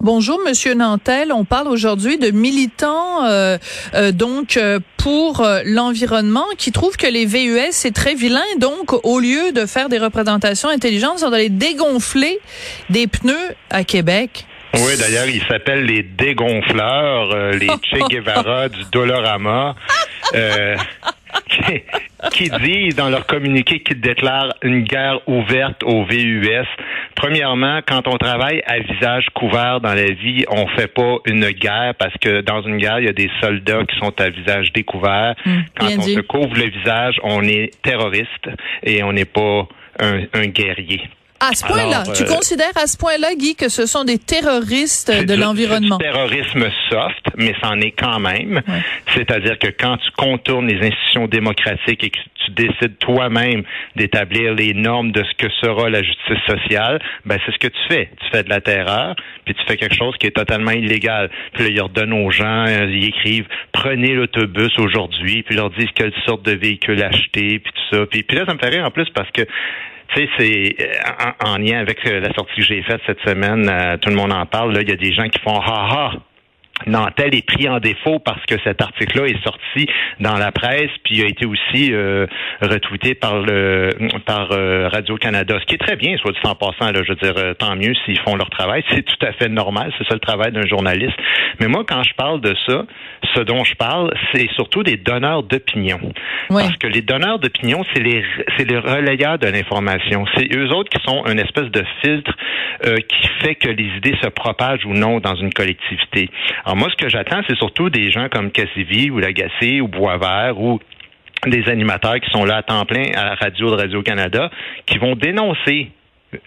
Bonjour, Monsieur Nantel. On parle aujourd'hui de militants euh, euh, donc euh, pour l'environnement qui trouvent que les VUS c'est très vilain. Donc, au lieu de faire des représentations intelligentes, ils sont allés dégonfler des pneus à Québec. Oui, d'ailleurs, ils s'appellent les dégonfleurs, euh, les Che Guevara du Dolorama, euh, qui, disent dans leur communiqué qu'ils déclarent une guerre ouverte aux VUS. Premièrement, quand on travaille à visage couvert dans la vie, on fait pas une guerre parce que dans une guerre, il y a des soldats qui sont à visage découvert. quand bien on dit. se couvre le visage, on est terroriste et on n'est pas un, un guerrier. À ce point-là, tu euh, considères à ce point-là, Guy, que ce sont des terroristes de l'environnement? terrorisme soft, mais c'en est quand même. C'est-à-dire que quand tu contournes les institutions démocratiques et que tu décides toi-même d'établir les normes de ce que sera la justice sociale, ben c'est ce que tu fais. Tu fais de la terreur, puis tu fais quelque chose qui est totalement illégal. Puis là, ils redonnent aux gens, euh, ils écrivent prenez l'autobus aujourd'hui, puis ils leur disent quelle sorte de véhicule acheter, puis tout ça. Puis, puis là, ça me fait rire en plus parce que tu sais, c'est euh, en, en lien avec euh, la sortie que j'ai faite cette semaine, euh, tout le monde en parle. Là, il y a des gens qui font ha ha. Nantel est pris en défaut parce que cet article-là est sorti dans la presse, puis a été aussi euh, retweeté par le par euh, Radio Canada, ce qui est très bien, soit dit en passant. Là, je veux dire, euh, tant mieux s'ils font leur travail, c'est tout à fait normal, c'est ça le travail d'un journaliste. Mais moi, quand je parle de ça, ce dont je parle, c'est surtout des donneurs d'opinion, Oui. parce que les donneurs d'opinion, c'est les c'est les relayeurs de l'information, c'est eux autres qui sont une espèce de filtre euh, qui fait que les idées se propagent ou non dans une collectivité. Alors moi, ce que j'attends, c'est surtout des gens comme Cassivi ou Lagacé ou Boisvert ou des animateurs qui sont là à temps plein à la radio de Radio-Canada qui vont dénoncer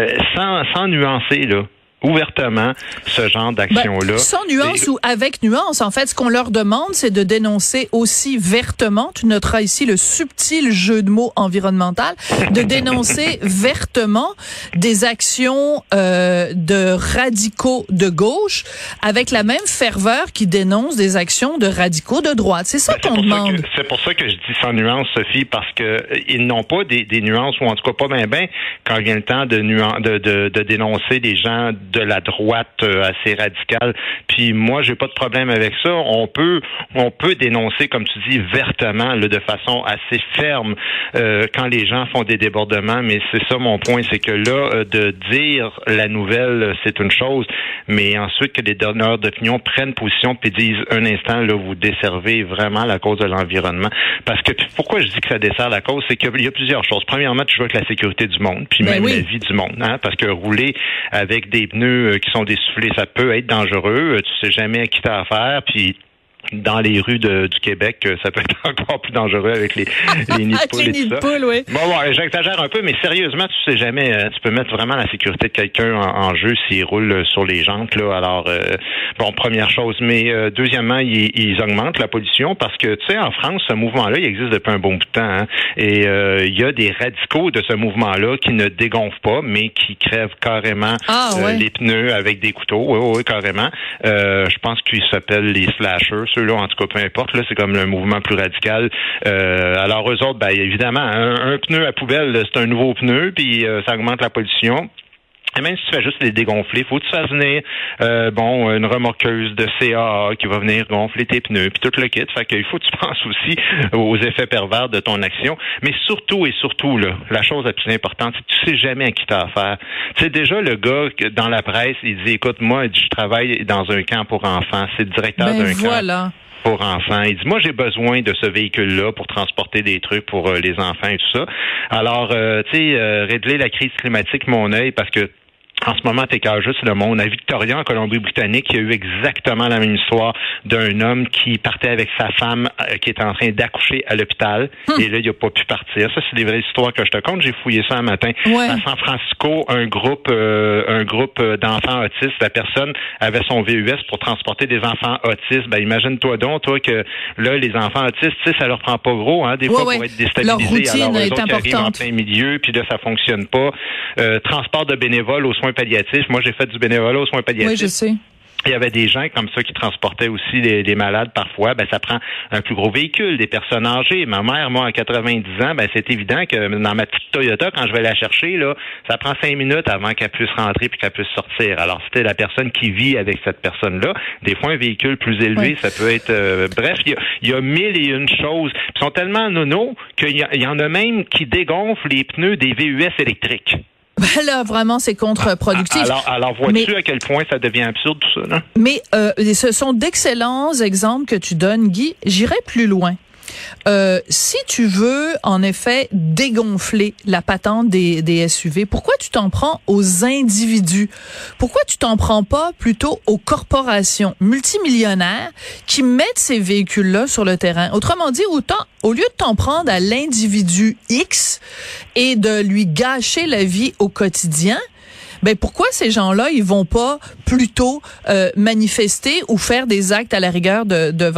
euh, sans, sans nuancer, là, ouvertement, ce genre Ben, d'action-là. sans nuance Et- ou avec nuance, en fait, ce qu'on leur demande, c'est de dénoncer aussi vertement, tu noteras ici le subtil jeu de mots environnemental, de dénoncer vertement des actions euh, de radicaux de gauche avec la même ferveur qui dénoncent des actions de radicaux de droite. C'est ça Ben, qu'on demande. C'est pour ça que je dis sans nuance, Sophie, parce que euh, ils n'ont pas des, des nuances, ou en tout cas pas bien ben quand vient le temps de, nuan- de, de, de dénoncer des gens de la droite euh, assez radicale. Puis moi, j'ai pas de problème avec ça. On peut on peut dénoncer, comme tu dis, vertement, là, de façon assez ferme euh, quand les gens font des débordements. Mais c'est ça mon point, c'est que là, euh, de dire la nouvelle, euh, c'est une chose, mais ensuite que les donneurs d'opinion prennent position puis disent un instant, là, vous desservez vraiment la cause de l'environnement. Parce que pourquoi je dis que ça dessert la cause, c'est qu'il y a plusieurs choses. Premièrement, tu joues avec la sécurité du monde, puis Ben même oui. la vie du monde, hein, parce que rouler avec des pneus euh, qui sont dessoufflés, ça peut être dangereux. Euh, Tu sais jamais à qui t'as affaire, puis dans les rues de- du Québec, euh, ça peut être encore plus dangereux avec les, les nids de poules les et nids tout de ça. poules, oui. Bon, bon, j'exagère un peu, mais sérieusement, tu sais jamais, euh, tu peux mettre vraiment la sécurité de quelqu'un en, en jeu s'il roule euh, sur les jantes, là. Alors, euh, bon, première chose. Mais euh, deuxièmement, ils, ils augmentent la pollution parce que, tu sais, en France, ce mouvement-là, il existe depuis un bon bout de temps. hein. et euh, il y a des radicaux de ce mouvement-là qui ne dégonflent pas, mais qui crèvent carrément Ah, ouais. les pneus avec des couteaux. Oui, oui, carrément. Euh, je pense qu'ils s'appellent les slashers, ceux-là, en tout cas, peu importe. Là, c'est comme le mouvement plus radical. Euh, alors, eux autres, ben, évidemment, un, un pneu à poubelle, c'est un nouveau pneu, puis euh, ça augmente la pollution. Et même si tu fais juste les dégonfler, faut que tu fasses venir euh, bon une remorqueuse de CAA qui va venir gonfler tes pneus puis tout le kit. Fait qu'il faut que tu penses aussi aux effets pervers de ton action. Mais surtout et surtout là, la chose la plus importante, c'est que tu sais jamais à qui t'as affaire. Tu sais déjà le gars que dans la presse, il dit écoute moi, je travaille dans un camp pour enfants. C'est le directeur Ben d'un camp pour enfants. Il dit, moi, j'ai besoin de ce véhicule-là pour transporter des trucs pour euh, les enfants et tout ça. Alors, euh, tu sais, euh, régler la crise climatique, mon œil, parce que en ce moment, t'es juste le monde. À Victoria, en Colombie-Britannique, il y a eu exactement la même histoire d'un homme qui partait avec sa femme euh, qui était en train d'accoucher à l'hôpital. Hum. Et là, il a pas pu partir. Ça, c'est des vraies histoires que je te compte. J'ai fouillé ça un matin. Ouais. À San Francisco, un groupe, euh, un groupe euh, d'enfants autistes, la personne avait son VUS pour transporter des enfants autistes. Ben, imagine-toi donc, toi, que là, les enfants autistes, tu sais, ça leur prend pas gros, hein, des Ouais, fois, ouais. pour être Leur déstabilisés. routine Alors, est en plein milieu, puis là, ça fonctionne pas. Euh, transport de bénévoles aux soins palliatifs. Moi, j'ai fait du bénévolat aux soins palliatifs. Oui, je sais. Il y avait des gens comme ça qui transportaient aussi des, des malades parfois. Ben, ça prend un plus gros véhicule, des personnes âgées. Ma mère, moi, à 90 ans, ben, c'est évident que dans ma petite Toyota, quand je vais la chercher, là, ça prend cinq minutes avant qu'elle puisse rentrer puis qu'elle puisse sortir. Alors, c'était la personne qui vit avec cette personne-là. Des fois, un véhicule plus élevé, Oui. ça peut être... euh, bref, il y, a, il y a mille et une choses. Ils sont tellement nono qu'il y, y en a même qui dégonflent les pneus des VUS électriques. Ben là, vraiment, c'est contre-productif. Alors, alors vois-tu à quel point ça devient absurde tout ça, là? Mais euh, ce sont d'excellents exemples que tu donnes, Guy. J'irai plus loin. Euh, si tu veux, en effet, dégonfler la patente des, des SUV, pourquoi tu t'en prends aux individus? Pourquoi tu t'en prends pas plutôt aux corporations multimillionnaires qui mettent ces véhicules-là sur le terrain? Autrement dit, autant, au lieu de t'en prendre à l'individu X et de lui gâcher la vie au quotidien, ben pourquoi ces gens-là ils vont pas plutôt euh, manifester ou faire des actes à la rigueur de, de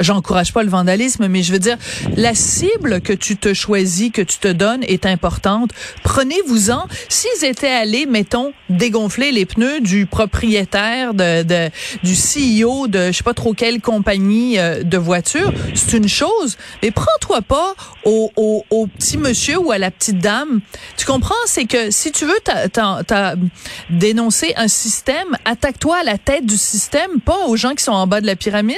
j'encourage pas le vandalisme mais je veux dire la cible que tu te choisis que tu te donnes est importante. Prenez-vous-en. S'ils étaient allés mettons dégonfler les pneus du propriétaire de, de du CEO de je sais pas trop quelle compagnie euh, de voiture c'est une chose. Mais prends-toi pas au, au, au petit monsieur ou à la petite dame. Tu comprends? C'est que si tu veux t'as- t'as dénoncer un système, attaque-toi à la tête du système, pas aux gens qui sont en bas de la pyramide?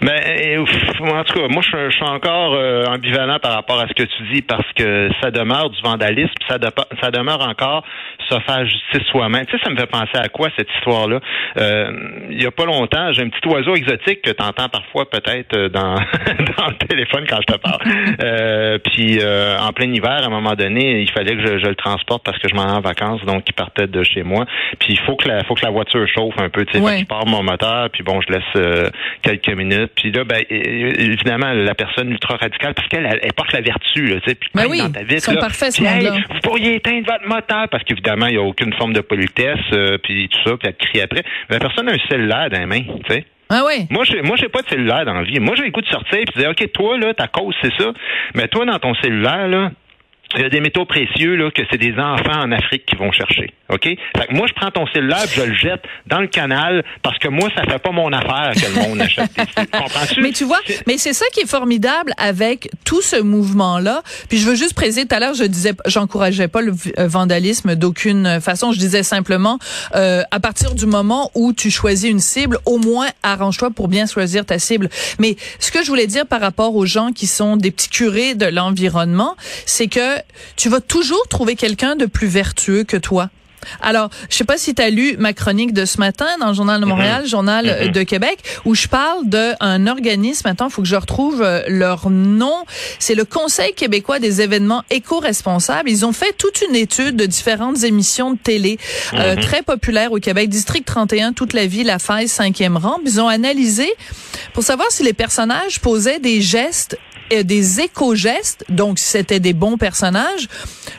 Mais pff, en tout cas, moi je, suis encore euh, ambivalent par rapport à ce que tu dis parce que ça demeure du vandalisme, ça, ça demeure encore se faire justice soi-même. Tu sais, ça me fait penser à quoi cette histoire-là? Euh, Il y a pas longtemps, j'ai un petit oiseau exotique que tu entends parfois peut-être euh, dans dans le téléphone quand je te parle. Euh, puis euh, en plein hiver, à un moment donné, il fallait que je, je le transporte parce que je m'en vais en vacances, donc il partait de chez moi. Puis il faut que la faut que la voiture chauffe un peu. Tu sais, Ouais. je pars mon moteur, puis bon, je laisse euh, quelques minutes. Puis là, ben, évidemment, la personne ultra radicale, parce qu'elle elle, elle porte la vertu, là, tu sais, puis Ben oui, dans ta sont là. parfaits, ce Puis, hey, monde-là. vous pourriez éteindre votre moteur, parce qu'évidemment, il n'y a aucune forme de politesse, euh, puis tout ça, puis elle te crie après. Mais la personne a un cellulaire dans les mains, tu sais. Ah ouais? Moi, j'ai, moi, j'ai pas de cellulaire dans la vie. Moi, j'ai le goût de sortir et de dire, OK, toi, là, ta cause, c'est ça. Mais toi, dans ton cellulaire, là, il y a des métaux précieux, là, que c'est des enfants en Afrique qui vont chercher. OK? Fait que moi, je prends ton cellulaire je le jette dans le canal parce que moi, ça fait pas mon affaire que le monde achète des? Mais tu vois, mais c'est ça qui est formidable avec tout ce mouvement-là. Puis je veux juste préciser, tout à l'heure, je disais, j'encourageais pas le euh, vandalisme d'aucune façon. Je disais simplement, euh, à partir du moment où tu choisis une cible, au moins arrange-toi pour bien choisir ta cible. Mais ce que je voulais dire par rapport aux gens qui sont des petits curés de l'environnement, c'est que tu vas toujours trouver quelqu'un de plus vertueux que toi. Alors, je sais pas si tu as lu ma chronique de ce matin dans le Journal de Montréal, Journal euh, de Québec, où je parle d'un organisme, attends, il faut que je retrouve euh, leur nom, c'est le Conseil québécois des événements éco-responsables. Ils ont fait toute une étude de différentes émissions de télé euh, très populaires au Québec, District 31, toute la vie, la faille, cinquième rang. Ils ont analysé pour savoir si les personnages posaient des gestes euh, des éco-gestes, donc si c'était des bons personnages,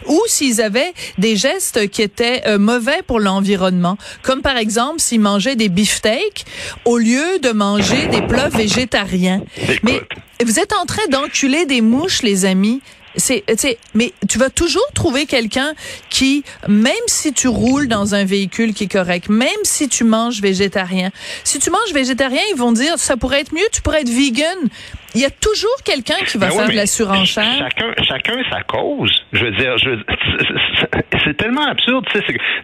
ou s'ils avaient des gestes qui étaient euh, mauvais pour l'environnement, comme par exemple s'ils mangeaient des beefsteaks au lieu de manger des plats végétariens. Mais vous êtes en train d'enculer des mouches, les amis. C'est, tu sais, mais tu vas toujours trouver quelqu'un qui, même si tu roules dans un véhicule qui est correct, même si tu manges végétarien, si tu manges végétarien, ils vont dire ça pourrait être mieux, tu pourrais être vegan. Il y a toujours quelqu'un qui va Ben oui, faire de la surenchère. Chacun, chacun sa cause. Je veux dire, je, c'est tellement absurde.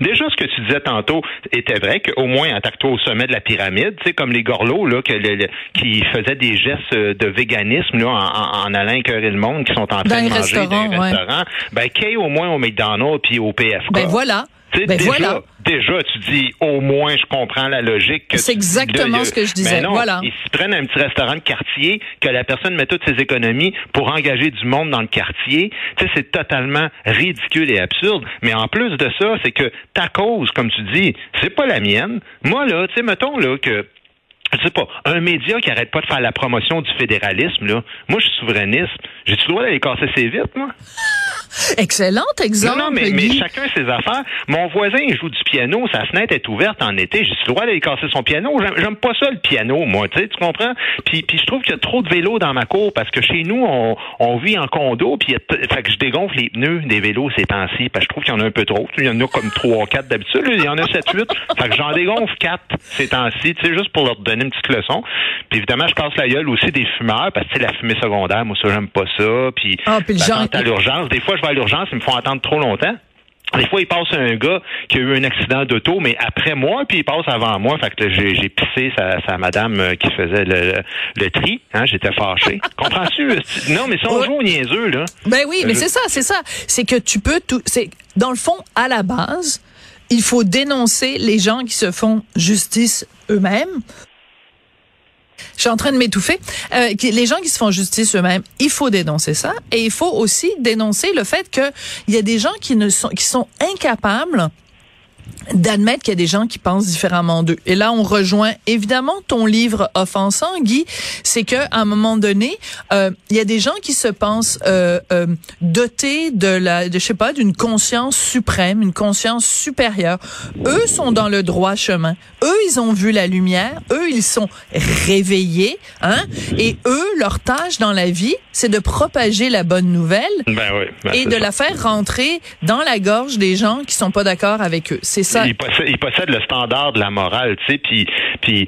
Déjà, ce que tu disais tantôt était vrai qu'au moins attaque-toi au sommet de la pyramide, tu sais, comme les gorlots là, que le- le- qui faisaient des gestes de véganisme là, en, en, allant écœurer le monde, qui sont en train Dans de manger dans restaurants, les ouais. restaurants. Ben, qu'il y ait au moins au McDonald's puis au PFK. Ben voilà. Ben déjà, voilà. déjà, tu dis au moins je comprends la logique. que C'est exactement ce que je disais. Mais non, Voilà. Ils se prennent un petit restaurant de quartier, que la personne met toutes ses économies pour engager du monde dans le quartier. Tu sais, c'est totalement ridicule et absurde. Mais en plus de ça, c'est que ta cause, comme tu dis, c'est pas la mienne. Moi, là, tu sais, mettons, là, que je sais pas, un média qui arrête pas de faire la promotion du fédéralisme, là. Moi, je suis souverainiste. J'ai-tu le droit d'aller casser ses vitres, moi? Excellent exemple, Non, non, mais, chacun ses affaires. Mon voisin, il joue du piano, sa fenêtre est ouverte en été. J'ai le droit d'aller casser son piano. J'aime- pas ça, le piano, moi, tu comprends? Puis, puis je trouve qu'il y a trop de vélos dans ma cour parce que chez nous, on, on vit en condo, puis fait que je dégonfle les pneus des vélos ces temps-ci, parce que je trouve qu'il y en a un peu trop. Il y en a comme trois, quatre d'habitude. là. Il y en a sept, huit. Fait que j'en dégonfle quatre ces temps-ci, tu sais, juste pour leur donner une petite leçon. Puis évidemment, je casse la gueule aussi des fumeurs, parce que tu sais, la fumée secondaire, moi, ça, j'aime pas ça. Puis, Ah, puis le genre- à l'urgence. Des fois, je vais à l'urgence, ils me font attendre trop longtemps. Des fois, il passe un gars qui a eu un accident d'auto, mais après moi, puis il passe avant moi. Fait que j'ai, pissé sa, sa madame euh, qui faisait le, le, le tri. Hein, j'étais fâché. Comprends-tu? Non, mais si on Ouais. joue au niaiseux, là. Ben oui, mais Je- c'est ça, c'est ça. C'est que tu peux tout. C'est dans le fond, à la base, il faut dénoncer les gens qui se font justice eux-mêmes. Je suis en train de m'étouffer. Euh, les gens qui se font justice eux-mêmes, il faut dénoncer ça, et il faut aussi dénoncer le fait que il y a des gens qui ne sont qui sont incapables d'admettre qu'il y a des gens qui pensent différemment d'eux. Et là, on rejoint évidemment ton livre offensant, Guy. C'est que à un moment donné, euh, il y a des gens qui se pensent euh, euh, dotés de la, de, je sais pas, d'une conscience suprême, une conscience supérieure. Eux sont dans le droit chemin. Eux, ils ont vu la lumière. Eux, ils sont réveillés, hein. Et eux, leur tâche dans la vie, c'est de propager la bonne nouvelle Ben oui. ben et de ça. la faire rentrer dans la gorge des gens qui sont pas d'accord avec eux. C'est Il possède, il possède le standard de la morale, tu sais, puis, puis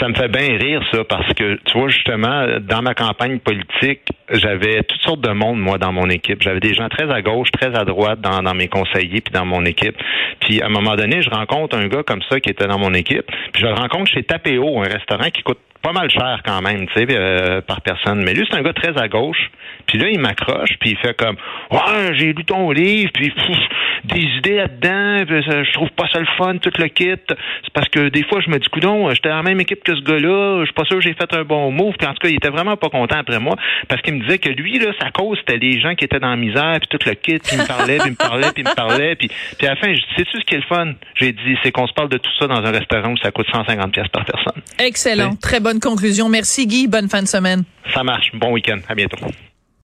ça me fait bien rire ça parce que tu vois justement dans ma campagne politique, j'avais toutes sortes de monde moi dans mon équipe. J'avais des gens très à gauche, très à droite dans, dans mes conseillers puis dans mon équipe. Puis à un moment donné, je rencontre un gars comme ça qui était dans mon équipe, puis je le rencontre chez Tapéo, un restaurant qui coûte pas mal cher quand même, tu sais, euh, par personne. Mais lui, c'est un gars très à gauche. Puis là, il m'accroche, puis il fait comme Ouais, j'ai lu ton livre, puis pff, des idées là-dedans, je trouve pas ça le fun, tout le kit. C'est parce que des fois, je me dis, coudon, j'étais dans la même équipe que ce gars-là, je suis pas sûr que j'ai fait un bon move. Puis en tout cas, il était vraiment pas content après moi, parce qu'il me disait que lui, là, sa cause, c'était les gens qui étaient dans la misère, puis tout le kit, puis il me parlait, puis il me parlait, puis il me parlait. Puis, puis à la fin, je dis, sais-tu ce qui est le fun? J'ai dit, c'est qu'on se parle de tout ça dans un restaurant où ça coûte 150 pièces par personne. Excellent. Oui. Très bonne conclusion. Merci Guy. Bonne fin de semaine. Ça marche. Bon week-end. À bientôt.